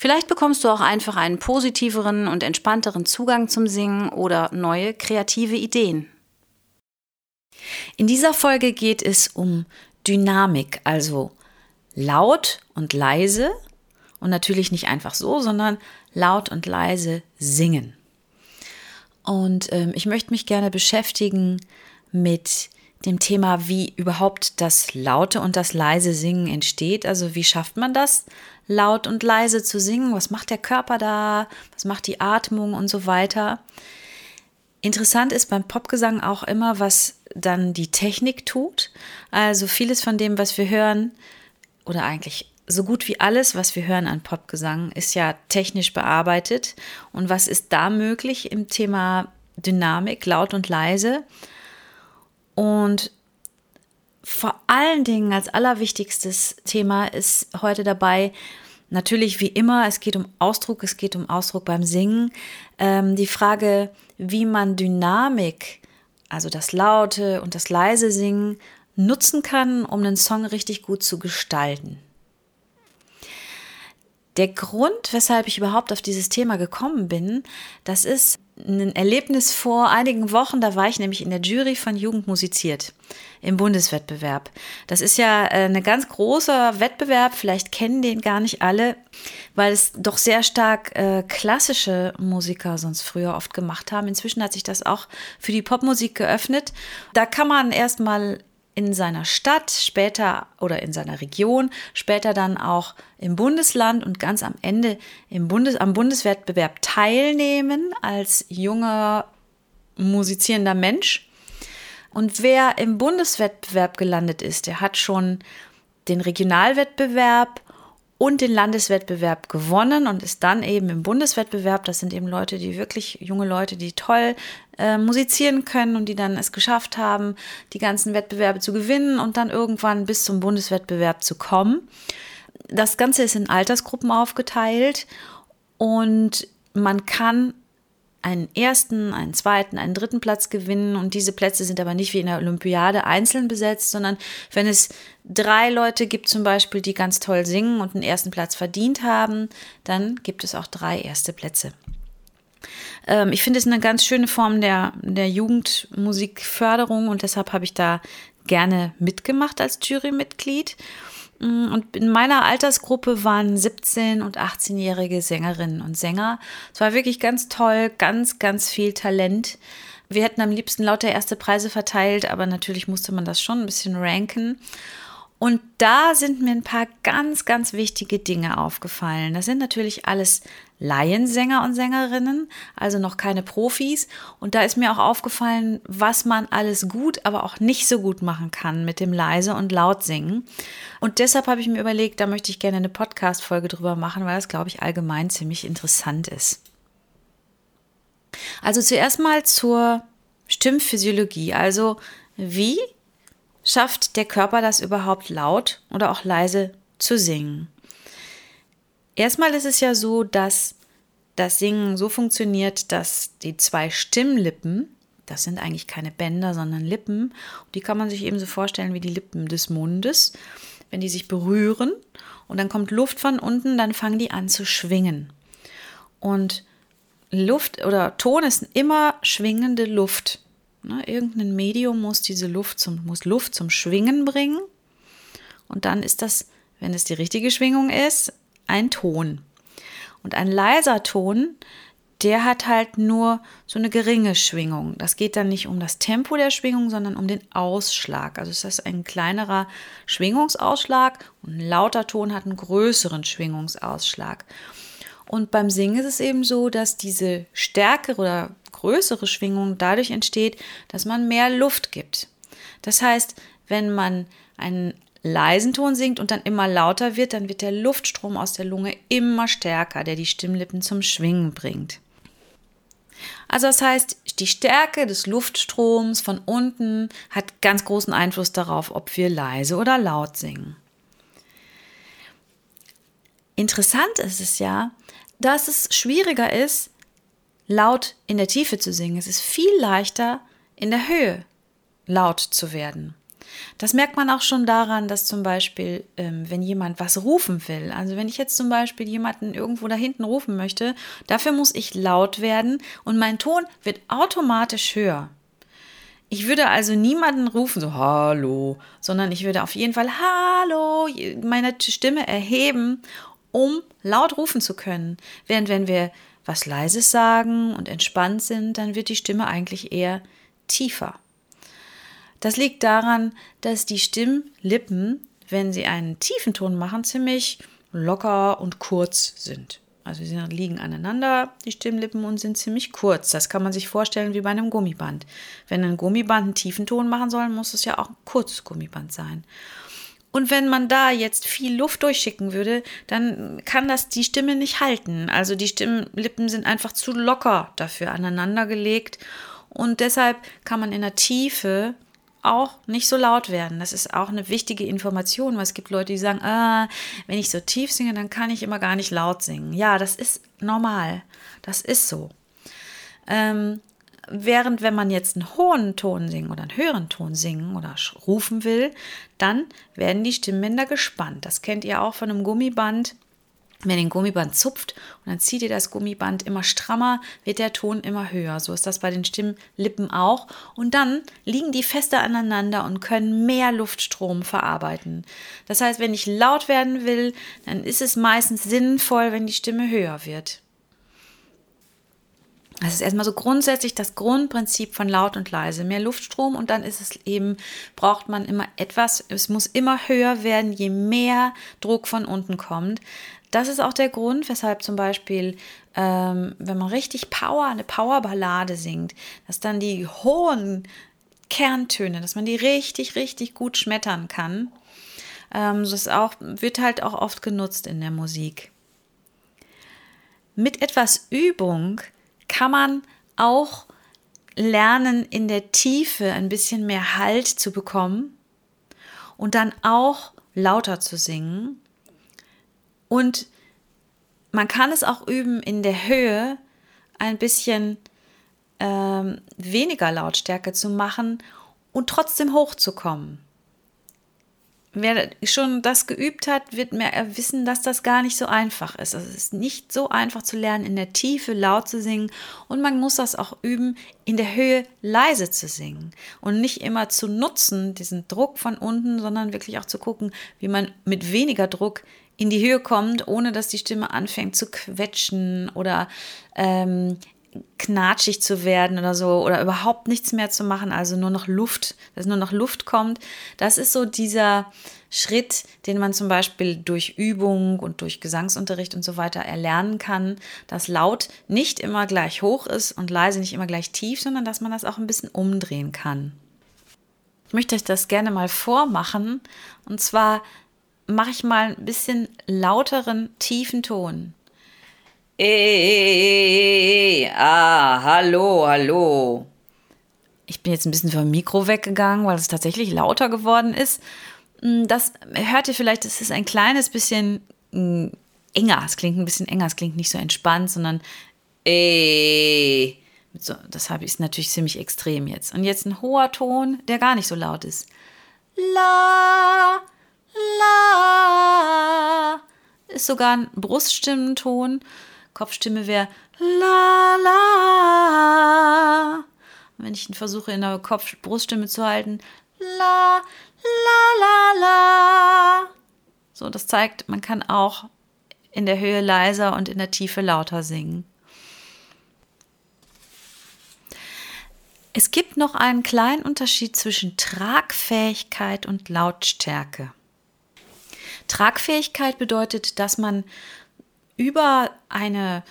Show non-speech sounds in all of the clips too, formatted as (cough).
Vielleicht bekommst du auch einfach einen positiveren und entspannteren Zugang zum Singen oder neue kreative Ideen. In dieser Folge geht es um Dynamik, also laut und leise und natürlich nicht einfach so, sondern laut und leise singen. Und ähm, ich möchte mich gerne beschäftigen mit dem Thema, wie überhaupt das laute und das leise Singen entsteht. Also wie schafft man das, laut und leise zu singen. Was macht der Körper da? Was macht die Atmung und so weiter? Interessant ist beim Popgesang auch immer, was dann die Technik tut. Also vieles von dem, was wir hören, oder eigentlich so gut wie alles, was wir hören an Popgesang, ist ja technisch bearbeitet. Und was ist da möglich im Thema Dynamik, laut und leise? Und vor allen Dingen als allerwichtigstes Thema ist heute dabei, natürlich wie immer, es geht um Ausdruck, es geht um Ausdruck beim Singen. Ähm, die Frage, wie man Dynamik, also das laute und das leise Singen, nutzen kann, um einen Song richtig gut zu gestalten. Der Grund, weshalb ich überhaupt auf dieses Thema gekommen bin, das ist ein Erlebnis vor einigen Wochen, da war ich nämlich in der Jury von Jugend musiziert im Bundeswettbewerb. Das ist ja äh, ein ganz großer Wettbewerb, vielleicht kennen den gar nicht alle, weil es doch sehr stark äh, klassische Musiker sonst früher oft gemacht haben. Inzwischen hat sich das auch für die Popmusik geöffnet. Da kann man erstmal in seiner Stadt, später oder in seiner Region, später dann auch im Bundesland und ganz am Ende im Bundes, am Bundeswettbewerb teilnehmen als junger musizierender Mensch. Und wer im Bundeswettbewerb gelandet ist, der hat schon den Regionalwettbewerb und den Landeswettbewerb gewonnen und ist dann eben im Bundeswettbewerb. Das sind eben Leute, die wirklich junge Leute, die toll äh, musizieren können und die dann es geschafft haben, die ganzen Wettbewerbe zu gewinnen und dann irgendwann bis zum Bundeswettbewerb zu kommen. Das Ganze ist in Altersgruppen aufgeteilt und man kann einen ersten, einen zweiten, einen dritten Platz gewinnen. Und diese Plätze sind aber nicht wie in der Olympiade einzeln besetzt, sondern wenn es drei Leute gibt zum Beispiel, die ganz toll singen und einen ersten Platz verdient haben, dann gibt es auch drei erste Plätze. Ähm, ich finde es eine ganz schöne Form der, der Jugendmusikförderung und deshalb habe ich da gerne mitgemacht als Jurymitglied. Mm, und in meiner Altersgruppe waren 17- und 18-jährige Sängerinnen und Sänger. Es war wirklich ganz toll, ganz, ganz viel Talent. Wir hätten am liebsten lauter erste Preise verteilt, aber natürlich musste man das schon ein bisschen ranken. Und da sind mir ein paar ganz, ganz wichtige Dinge aufgefallen. Das sind natürlich alles Laiensänger und Sängerinnen, also noch keine Profis. Und da ist mir auch aufgefallen, was man alles gut, aber auch nicht so gut machen kann mit dem leise und laut singen. Und deshalb habe ich mir überlegt, da möchte ich gerne eine Podcast-Folge drüber machen, weil das, glaube ich, allgemein ziemlich interessant ist. Also zuerst mal zur Stimmphysiologie. Also wie schafft der Körper das überhaupt laut oder auch leise zu singen? Erstmal ist es ja so, dass das Singen so funktioniert, dass die zwei Stimmlippen, das sind eigentlich keine Bänder, sondern Lippen, die kann man sich eben so vorstellen wie die Lippen des Mundes, wenn die sich berühren und dann kommt Luft von unten, dann fangen die an zu schwingen. Und Luft oder Ton ist immer schwingende Luft. Ne, irgendein Medium muss diese Luft zum, muss Luft zum Schwingen bringen. Und dann ist das, wenn es die richtige Schwingung ist, ein Ton. Und ein leiser Ton, der hat halt nur so eine geringe Schwingung. Das geht dann nicht um das Tempo der Schwingung, sondern um den Ausschlag. Also ist ein kleinerer Schwingungsausschlag und ein lauter Ton hat einen größeren Schwingungsausschlag. Und beim Singen ist es eben so, dass diese stärkere oder größere Schwingung dadurch entsteht, dass man mehr Luft gibt. Das heißt, wenn man einen leisen Ton singt und dann immer lauter wird, dann wird der Luftstrom aus der Lunge immer stärker, der die Stimmlippen zum Schwingen bringt. Also das heißt, die Stärke des Luftstroms von unten hat ganz großen Einfluss darauf, ob wir leise oder laut singen. Interessant ist es ja, dass es schwieriger ist, laut in der Tiefe zu singen. Es ist viel leichter, in der Höhe laut zu werden. Das merkt man auch schon daran, dass zum Beispiel, ähm, wenn jemand was rufen will, also wenn ich jetzt zum Beispiel jemanden irgendwo da hinten rufen möchte, dafür muss ich laut werden und mein Ton wird automatisch höher. Ich würde also niemanden rufen, so Hallo, sondern ich würde auf jeden Fall Hallo, meine Stimme erheben, um laut rufen zu können. Während wenn wir was Leises sagen und entspannt sind, dann wird die Stimme eigentlich eher tiefer. Das liegt daran, dass die Stimmlippen, wenn sie einen tiefen Ton machen, ziemlich locker und kurz sind. Also sie liegen aneinander, die Stimmlippen, und sind ziemlich kurz. Das kann man sich vorstellen wie bei einem Gummiband. Wenn ein Gummiband einen tiefen Ton machen soll, muss es ja auch ein kurzes Gummiband sein. Und wenn man da jetzt viel Luft durchschicken würde, dann kann das die Stimme nicht halten. Also die Stimmlippen sind einfach zu locker dafür aneinandergelegt. Und deshalb kann man in der Tiefe auch nicht so laut werden. Das ist auch eine wichtige Information, weil es gibt Leute, die sagen, ah, wenn ich so tief singe, dann kann ich immer gar nicht laut singen. Ja, das ist normal. Das ist so. Ähm, während wenn man jetzt einen hohen Ton singen oder einen höheren Ton singen oder rufen will, dann werden die Stimmbänder gespannt. Das kennt ihr auch von einem Gummiband wenn ihr den Gummiband zupft und dann zieht ihr das Gummiband immer strammer, wird der Ton immer höher. So ist das bei den Stimmlippen auch. Und dann liegen die fester aneinander und können mehr Luftstrom verarbeiten. Das heißt, wenn ich laut werden will, dann ist es meistens sinnvoll, wenn die Stimme höher wird. Das ist erstmal so grundsätzlich das Grundprinzip von laut und leise. Mehr Luftstrom und dann ist es eben, braucht man immer etwas, es muss immer höher werden, je mehr Druck von unten kommt. Das ist auch der Grund, weshalb zum Beispiel, ähm, wenn man richtig Power, eine Powerballade singt, dass dann die hohen Kerntöne, dass man die richtig, richtig gut schmettern kann. Ähm, das auch, wird halt auch oft genutzt in der Musik. Mit etwas Übung kann man auch lernen, in der Tiefe ein bisschen mehr Halt zu bekommen und dann auch lauter zu singen und man kann es auch üben, in der Höhe ein bisschen ähm, weniger Lautstärke zu machen und trotzdem hochzukommen. Wer schon das geübt hat, wird mehr wissen, dass das gar nicht so einfach ist. Also es ist nicht so einfach zu lernen, in der Tiefe laut zu singen. Und man muss das auch üben, in der Höhe leise zu singen. Und nicht immer zu nutzen, diesen Druck von unten, sondern wirklich auch zu gucken, wie man mit weniger Druck in die Höhe kommt, ohne dass die Stimme anfängt zu quetschen oder ähm, knatschig zu werden oder so oder überhaupt nichts mehr zu machen, also nur noch Luft, dass nur noch Luft kommt. Das ist so dieser Schritt, den man zum Beispiel durch Übung und durch Gesangsunterricht und so weiter erlernen kann, dass laut nicht immer gleich hoch ist und leise nicht immer gleich tief, sondern dass man das auch ein bisschen umdrehen kann. Ich möchte euch das gerne mal vormachen und zwar mache ich mal ein bisschen lauteren, tiefen Ton. Ey, ah, hallo, hallo. Ich bin jetzt ein bisschen vom Mikro weggegangen, weil es tatsächlich lauter geworden ist. Hm, das hört ihr vielleicht, es ist ein kleines bisschen hm, enger. Es klingt ein bisschen enger, es klingt nicht so entspannt, sondern ey. So, deshalb ist natürlich ziemlich extrem jetzt. Und jetzt ein hoher Ton, der gar nicht so laut ist. La, La ist sogar ein Bruststimmenton. Kopfstimme wäre La La. Wenn ich versuche in der Kopf Bruststimme zu halten, La La La La. So, das zeigt, man kann auch in der Höhe leiser und in der Tiefe lauter singen. Es gibt noch einen kleinen Unterschied zwischen Tragfähigkeit und Lautstärke. Tragfähigkeit bedeutet, dass man über eine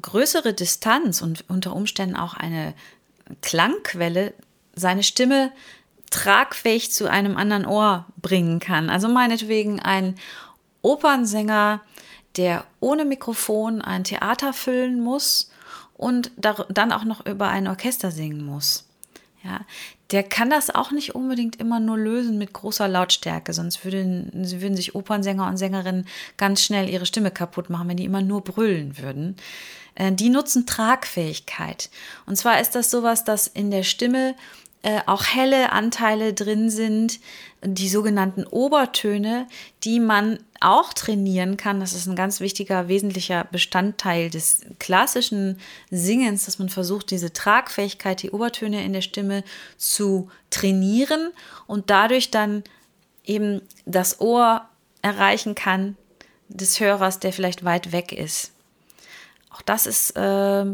größere Distanz und unter Umständen auch eine Klangquelle seine Stimme tragfähig zu einem anderen Ohr bringen kann. Also meinetwegen ein Opernsänger, der ohne Mikrofon ein Theater füllen muss und dann auch noch über ein Orchester singen muss. Ja, der kann das auch nicht unbedingt immer nur lösen mit großer Lautstärke, sonst würden, würden sich Opernsänger und Sängerinnen ganz schnell ihre Stimme kaputt machen, wenn die immer nur brüllen würden. Äh, die nutzen Tragfähigkeit. Und zwar ist das sowas, dass in der Stimme äh, auch helle Anteile drin sind, die sogenannten Obertöne, die man auch trainieren kann. Das ist ein ganz wichtiger, wesentlicher Bestandteil des klassischen Singens, dass man versucht, diese Tragfähigkeit, die Obertöne in der Stimme zu trainieren und dadurch dann eben das Ohr erreichen kann des Hörers, der vielleicht weit weg ist. Auch das ist, äh,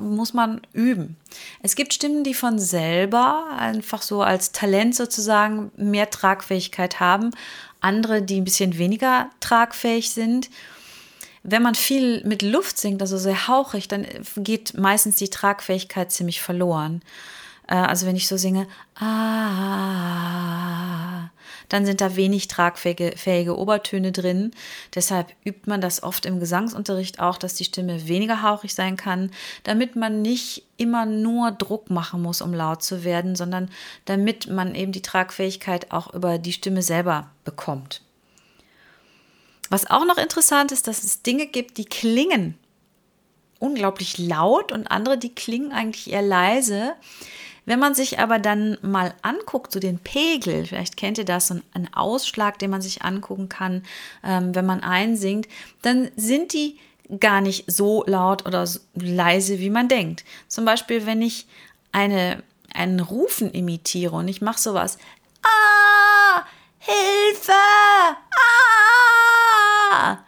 muss man üben. Es gibt Stimmen, die von selber einfach so als Talent sozusagen mehr Tragfähigkeit haben, andere, die ein bisschen weniger tragfähig sind. Wenn man viel mit Luft singt, also sehr hauchig, dann geht meistens die Tragfähigkeit ziemlich verloren. Äh, also wenn ich so singe, ah, dann sind da wenig tragfähige fähige Obertöne drin. Deshalb übt man das oft im Gesangsunterricht auch, dass die Stimme weniger hauchig sein kann, damit man nicht immer nur Druck machen muss, um laut zu werden, sondern damit man eben die Tragfähigkeit auch über die Stimme selber bekommt. Was auch noch interessant ist, dass es Dinge gibt, die klingen unglaublich laut und andere, die klingen eigentlich eher leise. Wenn man sich aber dann mal anguckt, so den Pegel, vielleicht kennt ihr das, so einen Ausschlag, den man sich angucken kann, ähm, wenn man einsingt, dann sind die gar nicht so laut oder so leise, wie man denkt. Zum Beispiel, wenn ich eine, einen Rufen imitiere und ich mache sowas, ah, Hilfe, ah,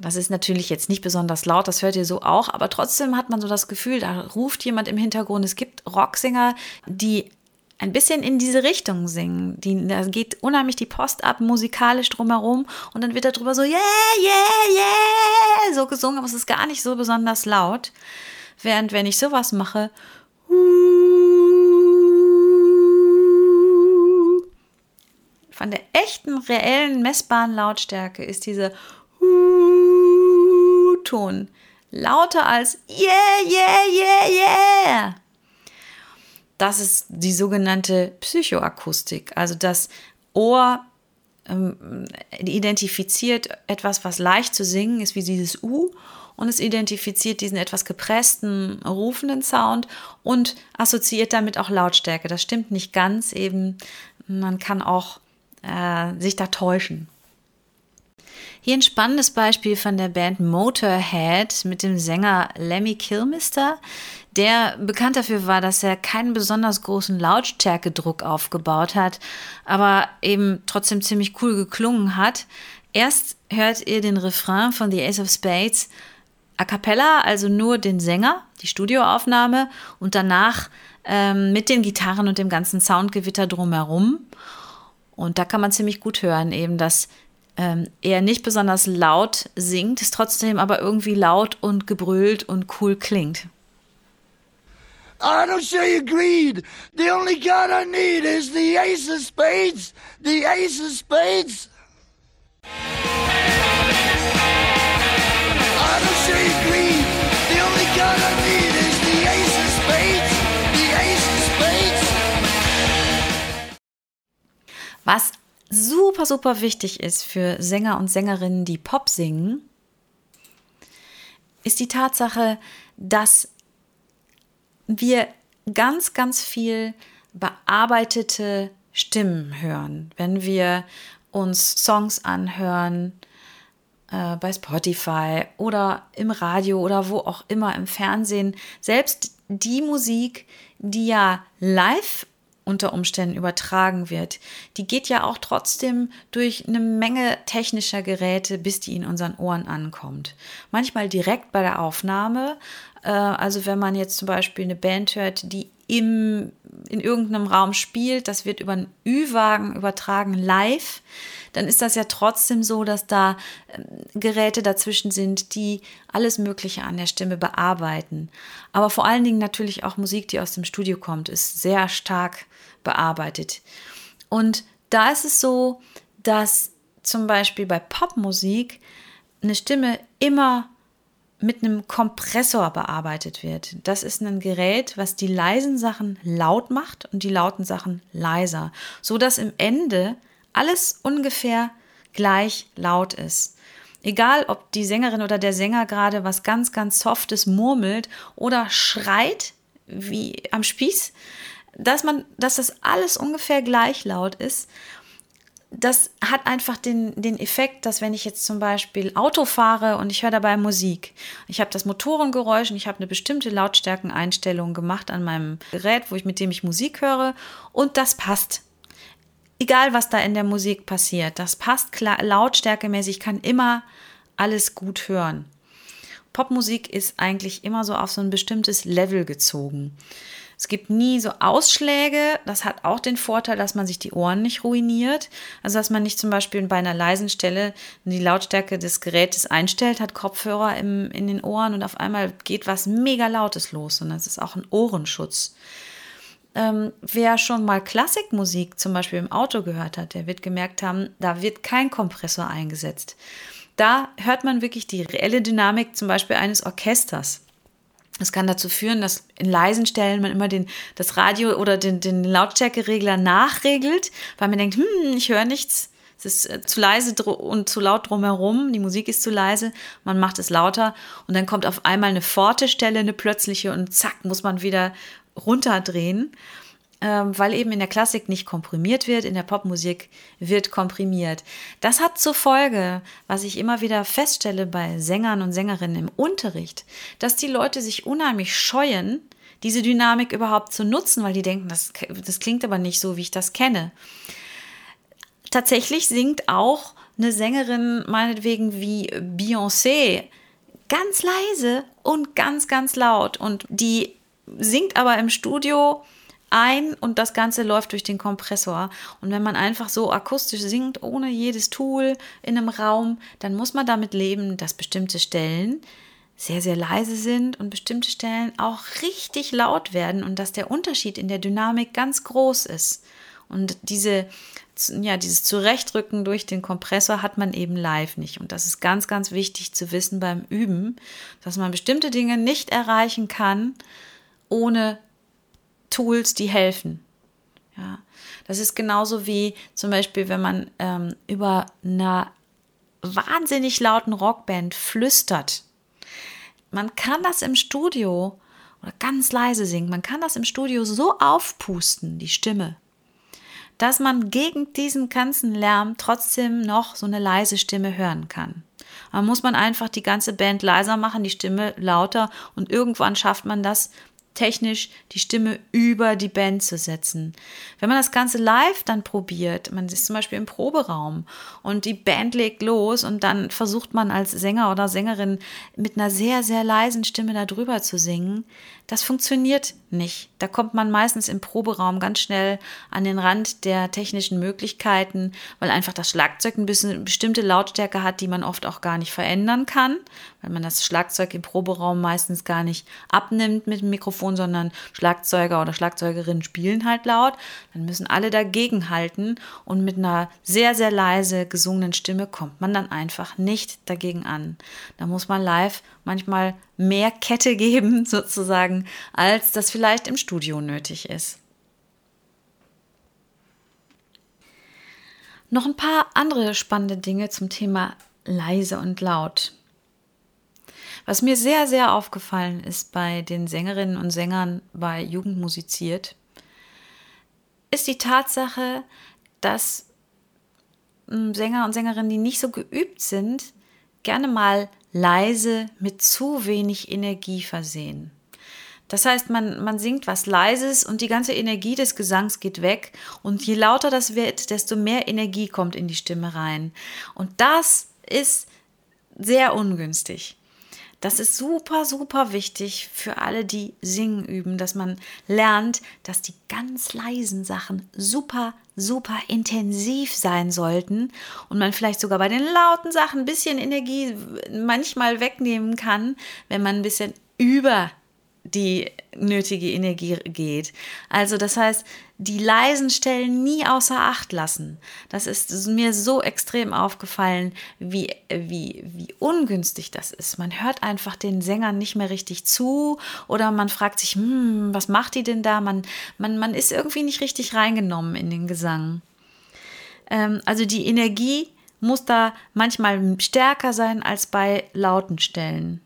das ist natürlich jetzt nicht besonders laut, das hört ihr so auch, aber trotzdem hat man so das Gefühl, da ruft jemand im Hintergrund. Es gibt Rocksänger, die ein bisschen in diese Richtung singen. Die, da geht unheimlich die Post ab, musikalisch drumherum und dann wird darüber so, yeah, yeah, yeah, so gesungen, aber es ist gar nicht so besonders laut. Während wenn ich sowas mache, von der echten, reellen, messbaren Lautstärke ist diese Ton lauter als yeah, yeah, yeah, yeah. Das ist die sogenannte Psychoakustik. Also das Ohr ähm, identifiziert etwas, was leicht zu singen ist, wie dieses U. Und es identifiziert diesen etwas gepressten, rufenden Sound und assoziiert damit auch Lautstärke. Das stimmt nicht ganz eben. Man kann auch äh, sich da täuschen. Hier ein spannendes Beispiel von der Band Motorhead mit dem Sänger Lemmy Kilmister, der bekannt dafür war, dass er keinen besonders großen Lautstärkedruck aufgebaut hat, aber eben trotzdem ziemlich cool geklungen hat. Erst hört ihr den Refrain von The Ace of Spades a cappella, also nur den Sänger, die Studioaufnahme und danach ähm, mit den Gitarren und dem ganzen Soundgewitter drumherum. Und da kann man ziemlich gut hören, eben, dass ähm, er nicht besonders laut singt, es trotzdem aber irgendwie laut und gebrüllt und cool klingt. I don't show you greed. The only card I need is the ace of spades. The ace of spades. I don't show you greed. The only card I need is the ace of spades. The ace of spades. Was super, super wichtig ist für Sänger und Sängerinnen, die Pop singen, ist die Tatsache, dass wir ganz, ganz viel bearbeitete Stimmen hören, wenn wir uns Songs anhören äh, bei Spotify oder im Radio oder wo auch immer im Fernsehen. Selbst die Musik, die ja live unter Umständen übertragen wird, die geht ja auch trotzdem durch eine Menge technischer Geräte, bis die in unseren Ohren ankommt. Manchmal direkt bei der Aufnahme. Äh, also wenn man jetzt zum Beispiel eine Band hört, die im, in irgendeinem Raum spielt, das wird über einen Ü-Wagen übertragen live, dann ist das ja trotzdem so, dass da ähm, Geräte dazwischen sind, die alles Mögliche an der Stimme bearbeiten. Aber vor allen Dingen natürlich auch Musik, die aus dem Studio kommt, ist sehr stark bearbeitet. Und da ist es so, dass zum Beispiel bei Popmusik eine Stimme immer mit einem Kompressor bearbeitet wird. Das ist ein Gerät, was die leisen Sachen laut macht und die lauten Sachen leiser, so dass im Ende alles ungefähr gleich laut ist. Egal, ob die Sängerin oder der Sänger gerade was ganz, ganz Softes murmelt oder schreit, wie am Spieß, dass man, dass das alles ungefähr gleich laut ist das hat einfach den, den Effekt, dass wenn ich jetzt zum Beispiel Auto fahre und ich höre dabei Musik, ich habe das Motorengeräusch und ich habe eine bestimmte Lautstärkeneinstellung gemacht an meinem Gerät, wo ich mit dem ich Musik höre und das passt. Egal was da in der Musik passiert, das passt klar, lautstärkemäßig, kann immer alles gut hören. Popmusik ist eigentlich immer so auf so ein bestimmtes Level gezogen. Es gibt nie so Ausschläge. Das hat auch den Vorteil, dass man sich die Ohren nicht ruiniert. Also, dass man nicht zum Beispiel bei einer leisen Stelle die Lautstärke des Gerätes einstellt, hat Kopfhörer im, in den Ohren und auf einmal geht was mega Lautes los. sondern es ist auch ein Ohrenschutz. Ähm, wer schon mal Klassikmusik zum Beispiel im Auto gehört hat, der wird gemerkt haben, da wird kein Kompressor eingesetzt. Da hört man wirklich die reelle Dynamik zum Beispiel eines Orchesters. Das kann dazu führen, dass in leisen Stellen man immer den, das Radio oder den, den Lautstärkeregler nachregelt, weil man denkt, hm, ich höre nichts. Es ist äh, zu leise und zu laut drumherum, die Musik ist zu leise, man macht es lauter und dann kommt auf einmal eine forte Stelle, eine plötzliche und zack, muss man wieder runterdrehen. Ähm, weil eben in der Klassik nicht komprimiert wird, in der Popmusik wird komprimiert. Das hat zur Folge, was ich immer wieder feststelle bei Sängern und Sängerinnen im Unterricht, dass die Leute sich unheimlich scheuen, diese Dynamik überhaupt zu nutzen, weil die denken, das, das klingt aber nicht so, wie ich das kenne. Tatsächlich singt auch eine Sängerin meinetwegen wie Beyoncé ganz leise und ganz, ganz laut und die singt aber im Studio ein und das Ganze läuft durch den Kompressor. Und wenn man einfach so akustisch singt, ohne jedes Tool in einem Raum, dann muss man damit leben, dass bestimmte Stellen sehr, sehr leise sind und bestimmte Stellen auch richtig laut werden und dass der Unterschied in der Dynamik ganz groß ist. Und diese, ja, dieses Zurechtrücken durch den Kompressor hat man eben live nicht. Und das ist ganz, ganz wichtig zu wissen beim Üben, dass man bestimmte Dinge nicht erreichen kann, ohne Tools, die helfen. Ja, das ist genauso wie zum Beispiel, wenn man ähm, über einer wahnsinnig lauten Rockband flüstert. Man kann das im Studio oder ganz leise singen. Man kann das im Studio so aufpusten, die Stimme, dass man gegen diesen ganzen Lärm trotzdem noch so eine leise Stimme hören kann. Da muss man einfach die ganze Band leiser machen, die Stimme lauter und irgendwann schafft man das, technisch die Stimme über die Band zu setzen. Wenn man das Ganze live dann probiert, man ist zum Beispiel im Proberaum und die Band legt los und dann versucht man als Sänger oder Sängerin mit einer sehr, sehr leisen Stimme darüber zu singen, das funktioniert nicht. Da kommt man meistens im Proberaum ganz schnell an den Rand der technischen Möglichkeiten, weil einfach das Schlagzeug ein bisschen bestimmte Lautstärke hat, die man oft auch gar nicht verändern kann, weil man das Schlagzeug im Proberaum meistens gar nicht abnimmt mit dem Mikrofon, sondern Schlagzeuger oder Schlagzeugerinnen spielen halt laut. Dann müssen alle dagegen halten und mit einer sehr, sehr leise gesungenen Stimme kommt man dann einfach nicht dagegen an. Da muss man live manchmal mehr Kette geben, (laughs) sozusagen, als das vielleicht im Studio nötig ist. Noch ein paar andere spannende Dinge zum Thema leise und laut. Was mir sehr, sehr aufgefallen ist bei den Sängerinnen und Sängern bei Jugend musiziert, ist die Tatsache, dass hm, Sänger und Sängerinnen, die nicht so geübt sind, gerne mal leise mit zu wenig Energie versehen. Das heißt, man, man singt was Leises und die ganze Energie des Gesangs geht weg. Und je lauter das wird, desto mehr Energie kommt in die Stimme rein. Und das ist sehr ungünstig. Das ist super, super wichtig für alle, die singen üben, dass man lernt, dass die ganz leisen Sachen super, super intensiv sein sollten und man vielleicht sogar bei den lauten Sachen ein bisschen Energie manchmal wegnehmen kann, wenn man ein bisschen über die nötige Energie geht. Also das heißt, die leisen Stellen nie außer Acht lassen. Das ist mir so extrem aufgefallen, wie, wie, wie ungünstig das ist. Man hört einfach den Sängern nicht mehr richtig zu oder man fragt sich, hm, was macht die denn da? Man, man, man ist irgendwie nicht richtig reingenommen in den Gesang. Ähm, also die Energie muss da manchmal stärker sein als bei lauten Stellen.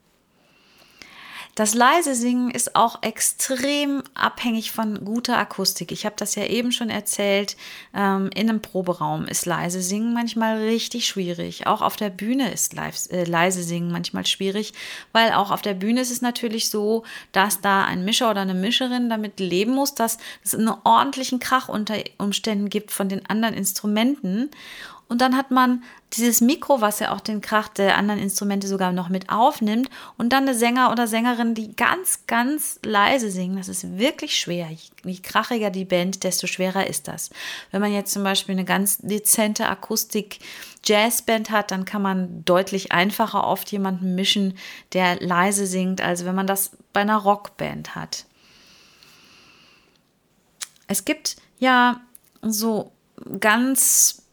Das leise Singen ist auch extrem abhängig von guter Akustik. Ich habe das ja eben schon erzählt. Ähm, in einem Proberaum ist leise Singen manchmal richtig schwierig. Auch auf der Bühne ist live, äh, leise Singen manchmal schwierig, weil auch auf der Bühne ist es natürlich so, dass da ein Mischer oder eine Mischerin damit leben muss, dass es einen ordentlichen Krach unter Umständen gibt von den anderen Instrumenten. Und dann hat man dieses Mikro, was ja auch den Krach der anderen Instrumente sogar noch mit aufnimmt. Und dann eine Sänger oder Sängerin, die ganz, ganz leise singen. Das ist wirklich schwer. Je krachiger die Band, desto schwerer ist das. Wenn man jetzt zum Beispiel eine ganz dezente Akustik-Jazzband hat, dann kann man deutlich einfacher oft jemanden mischen, der leise singt, als wenn man das bei einer Rockband hat. Es gibt ja so ganz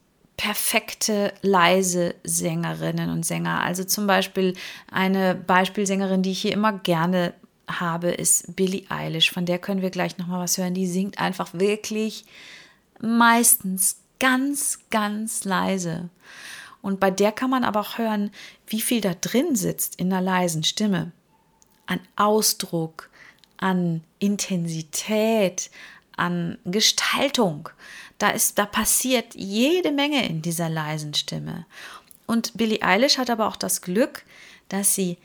perfekte leise Sängerinnen und Sänger. Also zum Beispiel eine Beispielsängerin, die ich hier immer gerne habe, ist Billie Eilish. Von der können wir gleich noch mal was hören. Die singt einfach wirklich meistens ganz, ganz leise. Und bei der kann man aber auch hören, wie viel da drin sitzt in einer leisen Stimme. An Ausdruck, an Intensität, an Gestaltung. Da ist, da passiert jede Menge in dieser leisen Stimme. Und Billie Eilish hat aber auch das Glück, dass sie,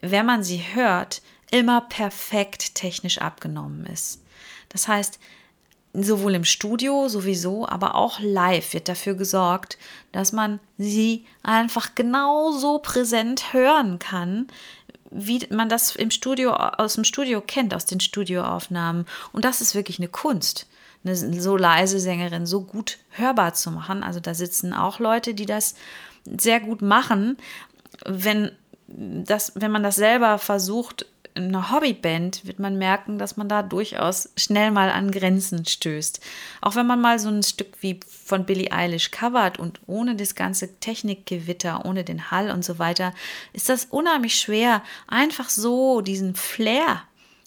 wenn man sie hört, immer perfekt technisch abgenommen ist. Das heißt, sowohl im Studio sowieso, aber auch live wird dafür gesorgt, dass man sie einfach genauso präsent hören kann, wie man das im Studio aus dem Studio kennt, aus den Studioaufnahmen. Und das ist wirklich eine Kunst eine so leise Sängerin so gut hörbar zu machen. Also da sitzen auch Leute, die das sehr gut machen. Wenn, das, wenn man das selber versucht, in einer Hobbyband wird man merken, dass man da durchaus schnell mal an Grenzen stößt. Auch wenn man mal so ein Stück wie von Billie Eilish covert und ohne das ganze Technikgewitter, ohne den Hall und so weiter, ist das unheimlich schwer, einfach so diesen Flair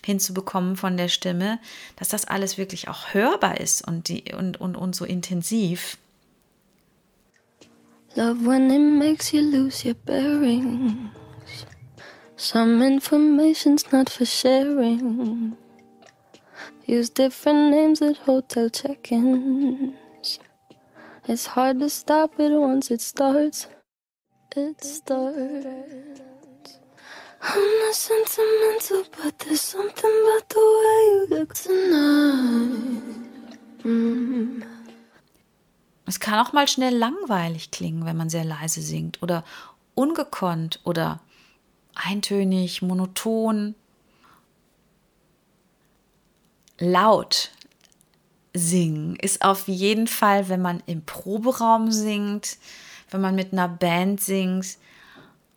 hinzubekommen von der Stimme, dass das alles wirklich auch hörbar ist und, die, und, und, und so intensiv. Love when it makes you lose your bearings. Some information's not for sharing. Use different names at hotel check-ins. It's hard to stop it once it starts. It starts. I'm not sentimental, but there's something about the way you look tonight. Mm. Es kann auch mal schnell langweilig klingen, wenn man sehr leise singt oder ungekonnt oder eintönig, monoton. Laut singen ist auf jeden Fall, wenn man im Proberaum singt, wenn man mit einer Band singt,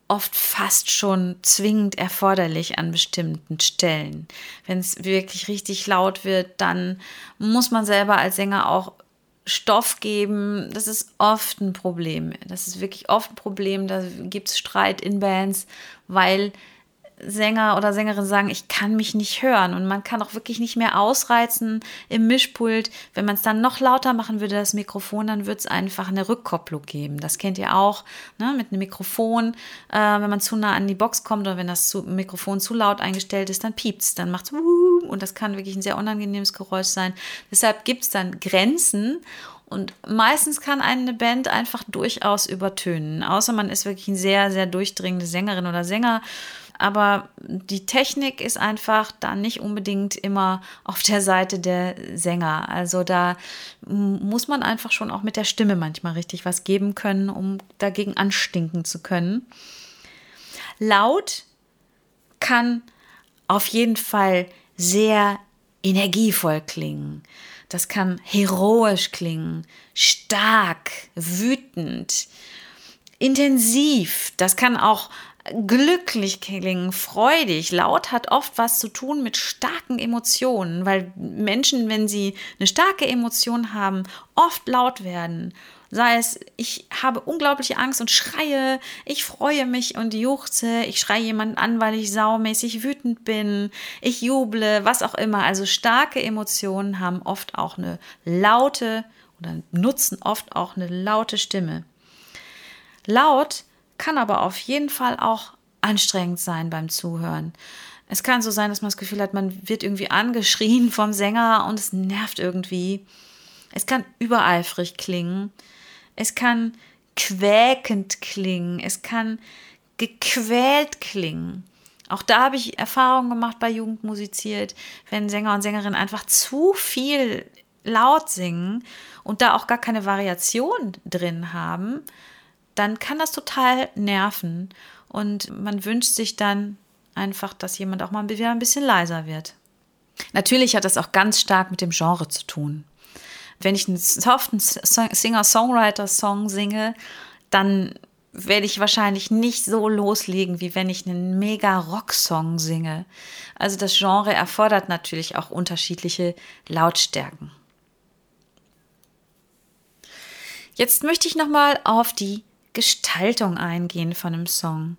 oft fast schon zwingend erforderlich an bestimmten Stellen. Wenn es wirklich richtig laut wird, dann muss man selber als Sänger auch Stoff geben. Das ist oft ein Problem. Das ist wirklich oft ein Problem. Da gibt es Streit in Bands, weil Sänger oder Sängerin sagen, ich kann mich nicht hören. Und man kann auch wirklich nicht mehr ausreizen im Mischpult. Wenn man es dann noch lauter machen würde, das Mikrofon, dann wird es einfach eine Rückkopplung geben. Das kennt ihr auch ne? mit einem Mikrofon. Äh, wenn man zu nah an die Box kommt oder wenn das zu, Mikrofon zu laut eingestellt ist, dann piept es, dann macht es und das kann wirklich ein sehr unangenehmes Geräusch sein. Deshalb gibt es dann Grenzen. Und meistens kann eine Band einfach durchaus übertönen, außer man ist wirklich eine sehr, sehr durchdringende Sängerin oder Sänger aber die Technik ist einfach da nicht unbedingt immer auf der Seite der Sänger. Also da muss man einfach schon auch mit der Stimme manchmal richtig was geben können, um dagegen anstinken zu können. Laut kann auf jeden Fall sehr energievoll klingen. Das kann heroisch klingen, stark, wütend, intensiv. Das kann auch glücklich klingen, freudig. Laut hat oft was zu tun mit starken Emotionen, weil Menschen, wenn sie eine starke Emotion haben, oft laut werden. Sei es, ich habe unglaubliche Angst und schreie, ich freue mich und juchze, ich schreie jemanden an, weil ich saumäßig wütend bin, ich juble, was auch immer. Also starke Emotionen haben oft auch eine laute oder nutzen oft auch eine laute Stimme. Laut kann aber auf jeden Fall auch anstrengend sein beim Zuhören. Es kann so sein, dass man das Gefühl hat, man wird irgendwie angeschrien vom Sänger und es nervt irgendwie. Es kann übereifrig klingen. Es kann quäkend klingen. Es kann gequält klingen. Auch da habe ich Erfahrungen gemacht bei Jugend musiziert, wenn Sänger und Sängerinnen einfach zu viel laut singen und da auch gar keine Variation drin haben, dann kann das total nerven. Und man wünscht sich dann einfach, dass jemand auch mal wieder ein bisschen leiser wird. Natürlich hat das auch ganz stark mit dem Genre zu tun. Wenn ich einen soften Singer-Songwriter-Song singe, dann werde ich wahrscheinlich nicht so loslegen, wie wenn ich einen mega Rock-Song singe. Also das Genre erfordert natürlich auch unterschiedliche Lautstärken. Jetzt möchte ich nochmal auf die Gestaltung eingehen von einem Song.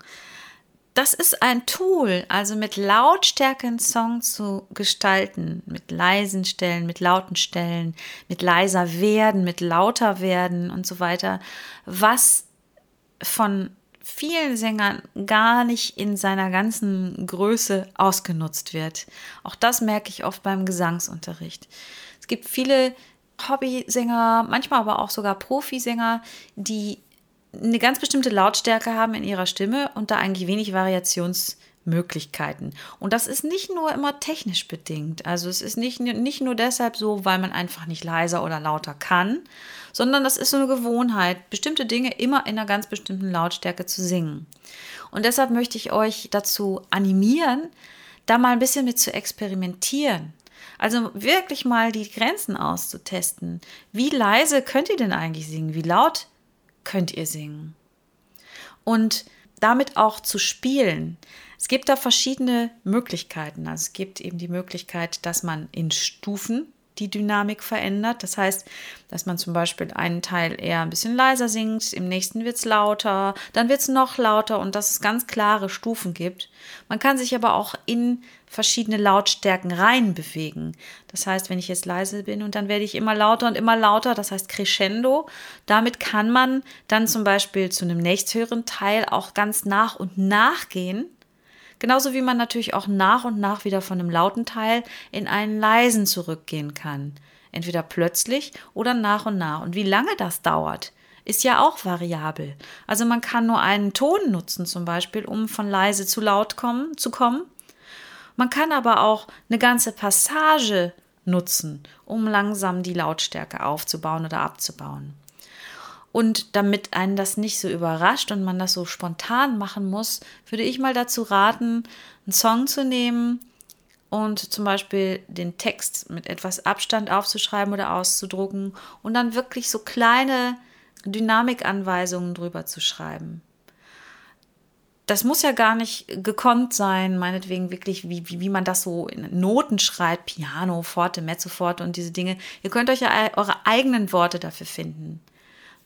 Das ist ein Tool, also mit Lautstärke einen Song zu gestalten, mit leisen Stellen, mit lauten Stellen, mit leiser werden, mit lauter werden und so weiter, was von vielen Sängern gar nicht in seiner ganzen Größe ausgenutzt wird. Auch das merke ich oft beim Gesangsunterricht. Es gibt viele Hobbysänger, manchmal aber auch sogar Profisänger, die eine ganz bestimmte Lautstärke haben in ihrer Stimme und da eigentlich wenig Variationsmöglichkeiten. Und das ist nicht nur immer technisch bedingt. Also es ist nicht, nicht nur deshalb so, weil man einfach nicht leiser oder lauter kann, sondern das ist so eine Gewohnheit, bestimmte Dinge immer in einer ganz bestimmten Lautstärke zu singen. Und deshalb möchte ich euch dazu animieren, da mal ein bisschen mit zu experimentieren. Also wirklich mal die Grenzen auszutesten. Wie leise könnt ihr denn eigentlich singen? Wie laut könnt ihr singen. Und damit auch zu spielen. Es gibt da verschiedene Möglichkeiten. Also es gibt eben die Möglichkeit, dass man in Stufen die Dynamik verändert. Das heißt, dass man zum Beispiel einen Teil eher ein bisschen leiser singt, im nächsten wird es lauter, dann wird es noch lauter und dass es ganz klare Stufen gibt. Man kann sich aber auch in verschiedene Lautstärken reinbewegen. Das heißt, wenn ich jetzt leise bin und dann werde ich immer lauter und immer lauter, das heißt Crescendo, damit kann man dann zum Beispiel zu einem nächsthöheren Teil auch ganz nach und nach gehen Genauso wie man natürlich auch nach und nach wieder von einem lauten Teil in einen leisen zurückgehen kann. Entweder plötzlich oder nach und nach. Und wie lange das dauert, ist ja auch variabel. Also man kann nur einen Ton nutzen, zum Beispiel, um von leise zu laut kommen, zu kommen. Man kann aber auch eine ganze Passage nutzen, um langsam die Lautstärke aufzubauen oder abzubauen. Und damit einen das nicht so überrascht und man das so spontan machen muss, würde ich mal dazu raten, einen Song zu nehmen und zum Beispiel den Text mit etwas Abstand aufzuschreiben oder auszudrucken und dann wirklich so kleine Dynamikanweisungen drüber zu schreiben. Das muss ja gar nicht gekonnt sein, meinetwegen wirklich, wie, wie, wie man das so in Noten schreibt, Piano, Forte, Mezzo, Forte und diese Dinge. Ihr könnt euch ja eure eigenen Worte dafür finden.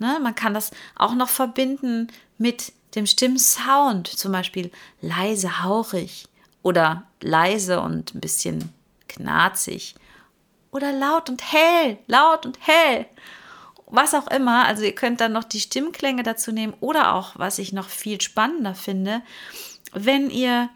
Ne? Man kann das auch noch verbinden mit dem Stimmsound, zum Beispiel leise, hauchig oder leise und ein bisschen knarzig oder laut und hell, laut und hell. Was auch immer, also ihr könnt dann noch die Stimmklänge dazu nehmen oder auch, was ich noch viel spannender finde, wenn ihr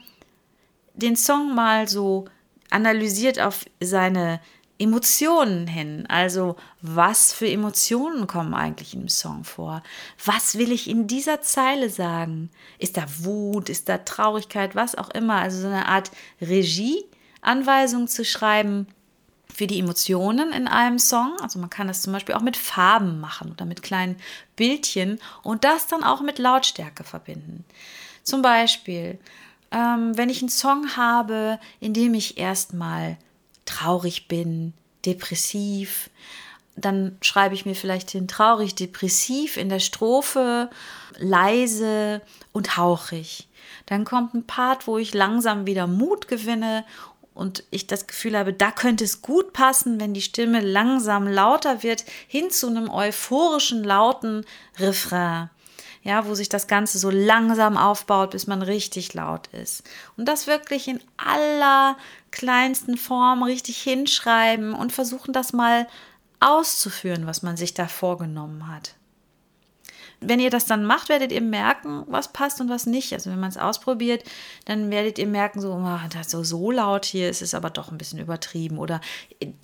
den Song mal so analysiert auf seine Emotionen hin. Also was für Emotionen kommen eigentlich im Song vor? Was will ich in dieser Zeile sagen? Ist da Wut? Ist da Traurigkeit? Was auch immer. Also so eine Art Regieanweisung zu schreiben für die Emotionen in einem Song. Also man kann das zum Beispiel auch mit Farben machen oder mit kleinen Bildchen und das dann auch mit Lautstärke verbinden. Zum Beispiel, ähm, wenn ich einen Song habe, in dem ich erstmal traurig bin, depressiv, dann schreibe ich mir vielleicht hin traurig, depressiv in der Strophe, leise und hauchig. Dann kommt ein Part, wo ich langsam wieder Mut gewinne und ich das Gefühl habe, da könnte es gut passen, wenn die Stimme langsam lauter wird, hin zu einem euphorischen, lauten Refrain. Ja, wo sich das Ganze so langsam aufbaut, bis man richtig laut ist. Und das wirklich in aller kleinsten Form richtig hinschreiben und versuchen, das mal auszuführen, was man sich da vorgenommen hat. Wenn ihr das dann macht, werdet ihr merken, was passt und was nicht. Also wenn man es ausprobiert, dann werdet ihr merken, so, oh, das so, so laut hier ist es aber doch ein bisschen übertrieben oder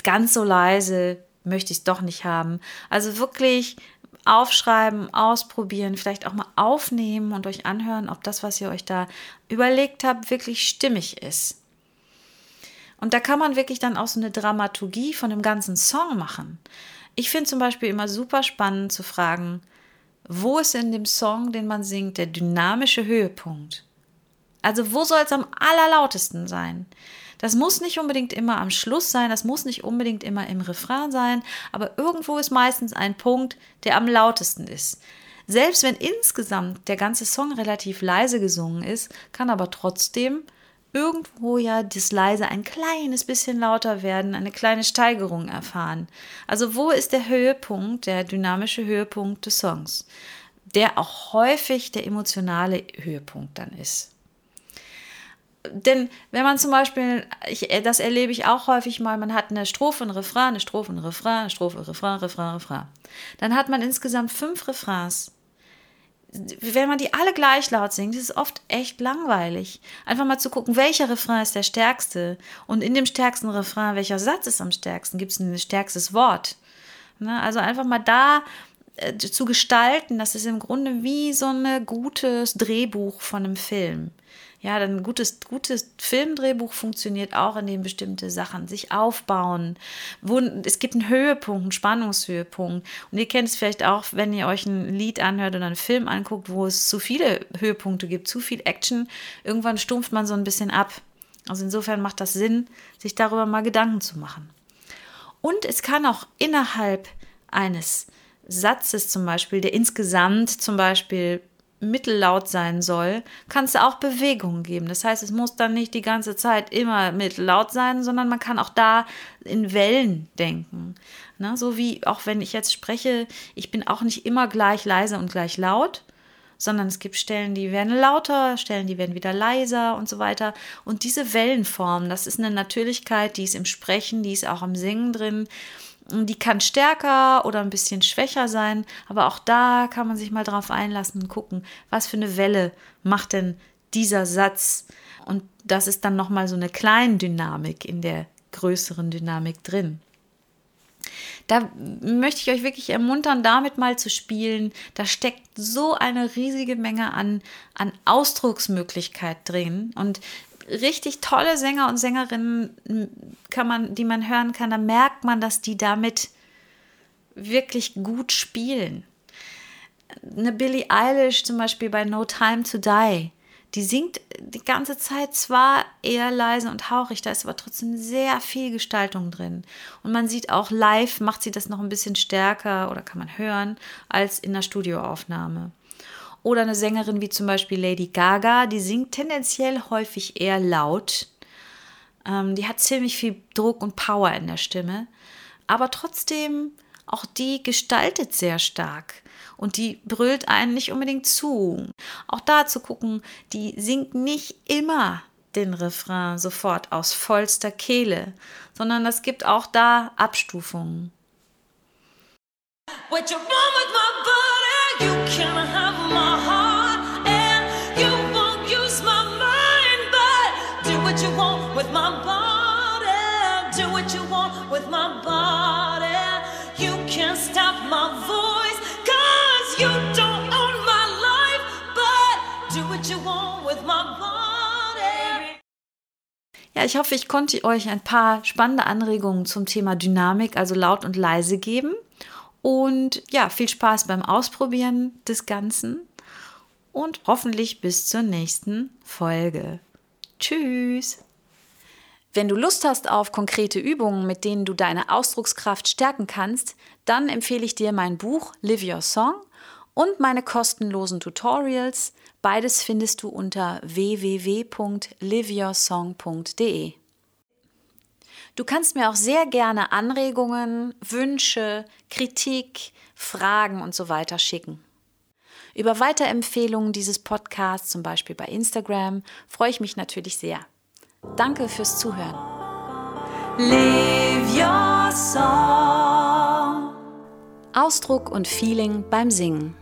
ganz so leise möchte ich es doch nicht haben. Also wirklich aufschreiben, ausprobieren, vielleicht auch mal aufnehmen und euch anhören, ob das, was ihr euch da überlegt habt, wirklich stimmig ist. Und da kann man wirklich dann auch so eine Dramaturgie von dem ganzen Song machen. Ich finde zum Beispiel immer super spannend zu fragen, wo ist in dem Song, den man singt, der dynamische Höhepunkt? Also wo soll es am allerlautesten sein? Das muss nicht unbedingt immer am Schluss sein, das muss nicht unbedingt immer im Refrain sein, aber irgendwo ist meistens ein Punkt, der am lautesten ist. Selbst wenn insgesamt der ganze Song relativ leise gesungen ist, kann aber trotzdem irgendwo ja das leise ein kleines bisschen lauter werden, eine kleine Steigerung erfahren. Also wo ist der Höhepunkt, der dynamische Höhepunkt des Songs, der auch häufig der emotionale Höhepunkt dann ist. Denn wenn man zum Beispiel, ich, das erlebe ich auch häufig mal, man hat eine Strophe, ein Refrain, eine Strophe, ein Refrain, eine Strophe, Refrain, Refrain, Refrain. Dann hat man insgesamt fünf Refrains wenn man die alle gleich laut singt, ist es oft echt langweilig. Einfach mal zu gucken, welcher Refrain ist der stärkste und in dem stärksten Refrain, welcher Satz ist am stärksten, gibt es ein stärkstes Wort. Ne? Also einfach mal da äh, zu gestalten, das ist im Grunde wie so ein gutes Drehbuch von einem Film. Ja, dann ein gutes, gutes Filmdrehbuch funktioniert auch, indem bestimmte Sachen sich aufbauen. Es gibt einen Höhepunkt, einen Spannungshöhepunkt. Und ihr kennt es vielleicht auch, wenn ihr euch ein Lied anhört oder einen Film anguckt, wo es zu viele Höhepunkte gibt, zu viel Action. Irgendwann stumpft man so ein bisschen ab. Also insofern macht das Sinn, sich darüber mal Gedanken zu machen. Und es kann auch innerhalb eines Satzes zum Beispiel, der insgesamt zum Beispiel mittellaut sein soll, kann es auch Bewegungen geben. Das heißt, es muss dann nicht die ganze Zeit immer mittellaut sein, sondern man kann auch da in Wellen denken. Ne? So wie auch wenn ich jetzt spreche, ich bin auch nicht immer gleich leise und gleich laut, sondern es gibt Stellen, die werden lauter, Stellen, die werden wieder leiser und so weiter. Und diese Wellenform, das ist eine Natürlichkeit, die ist im Sprechen, die ist auch im Singen drin. Die kann stärker oder ein bisschen schwächer sein, aber auch da kann man sich mal drauf einlassen und gucken, was für eine Welle macht denn dieser Satz. Und das ist dann nochmal so eine kleine Dynamik in der größeren Dynamik drin. Da möchte ich euch wirklich ermuntern, damit mal zu spielen. Da steckt so eine riesige Menge an, an Ausdrucksmöglichkeit drin. Und richtig tolle Sänger und Sängerinnen kann man, die man hören kann, da merkt man, dass die damit wirklich gut spielen. Eine Billie Eilish zum Beispiel bei No Time to Die, die singt die ganze Zeit zwar eher leise und hauchig, da ist aber trotzdem sehr viel Gestaltung drin. Und man sieht auch live, macht sie das noch ein bisschen stärker oder kann man hören, als in der Studioaufnahme. Oder eine Sängerin wie zum Beispiel Lady Gaga, die singt tendenziell häufig eher laut. Ähm, die hat ziemlich viel Druck und Power in der Stimme. Aber trotzdem, auch die gestaltet sehr stark. Und die brüllt einen nicht unbedingt zu. Auch da zu gucken, die singt nicht immer den Refrain sofort aus vollster Kehle, sondern es gibt auch da Abstufungen. What you want with my body, what you want with my body, do what you want with my body. You can't stop my voice, cause you don't own my life, but do what you want with my body. Ja, ich hoffe, ich konnte euch ein paar spannende Anregungen zum Thema Dynamik, also laut und leise geben. Und ja, viel Spaß beim Ausprobieren des Ganzen und hoffentlich bis zur nächsten Folge. Tschüss! Wenn du Lust hast auf konkrete Übungen, mit denen du deine Ausdruckskraft stärken kannst, dann empfehle ich dir mein Buch Live Your Song und meine kostenlosen Tutorials. Beides findest du unter www.liveyoursong.de. Du kannst mir auch sehr gerne Anregungen, Wünsche, Kritik, Fragen und so weiter schicken. Über Weiterempfehlungen dieses Podcasts, zum Beispiel bei Instagram, freue ich mich natürlich sehr. Danke fürs Zuhören. Live your song. Ausdruck und Feeling beim Singen.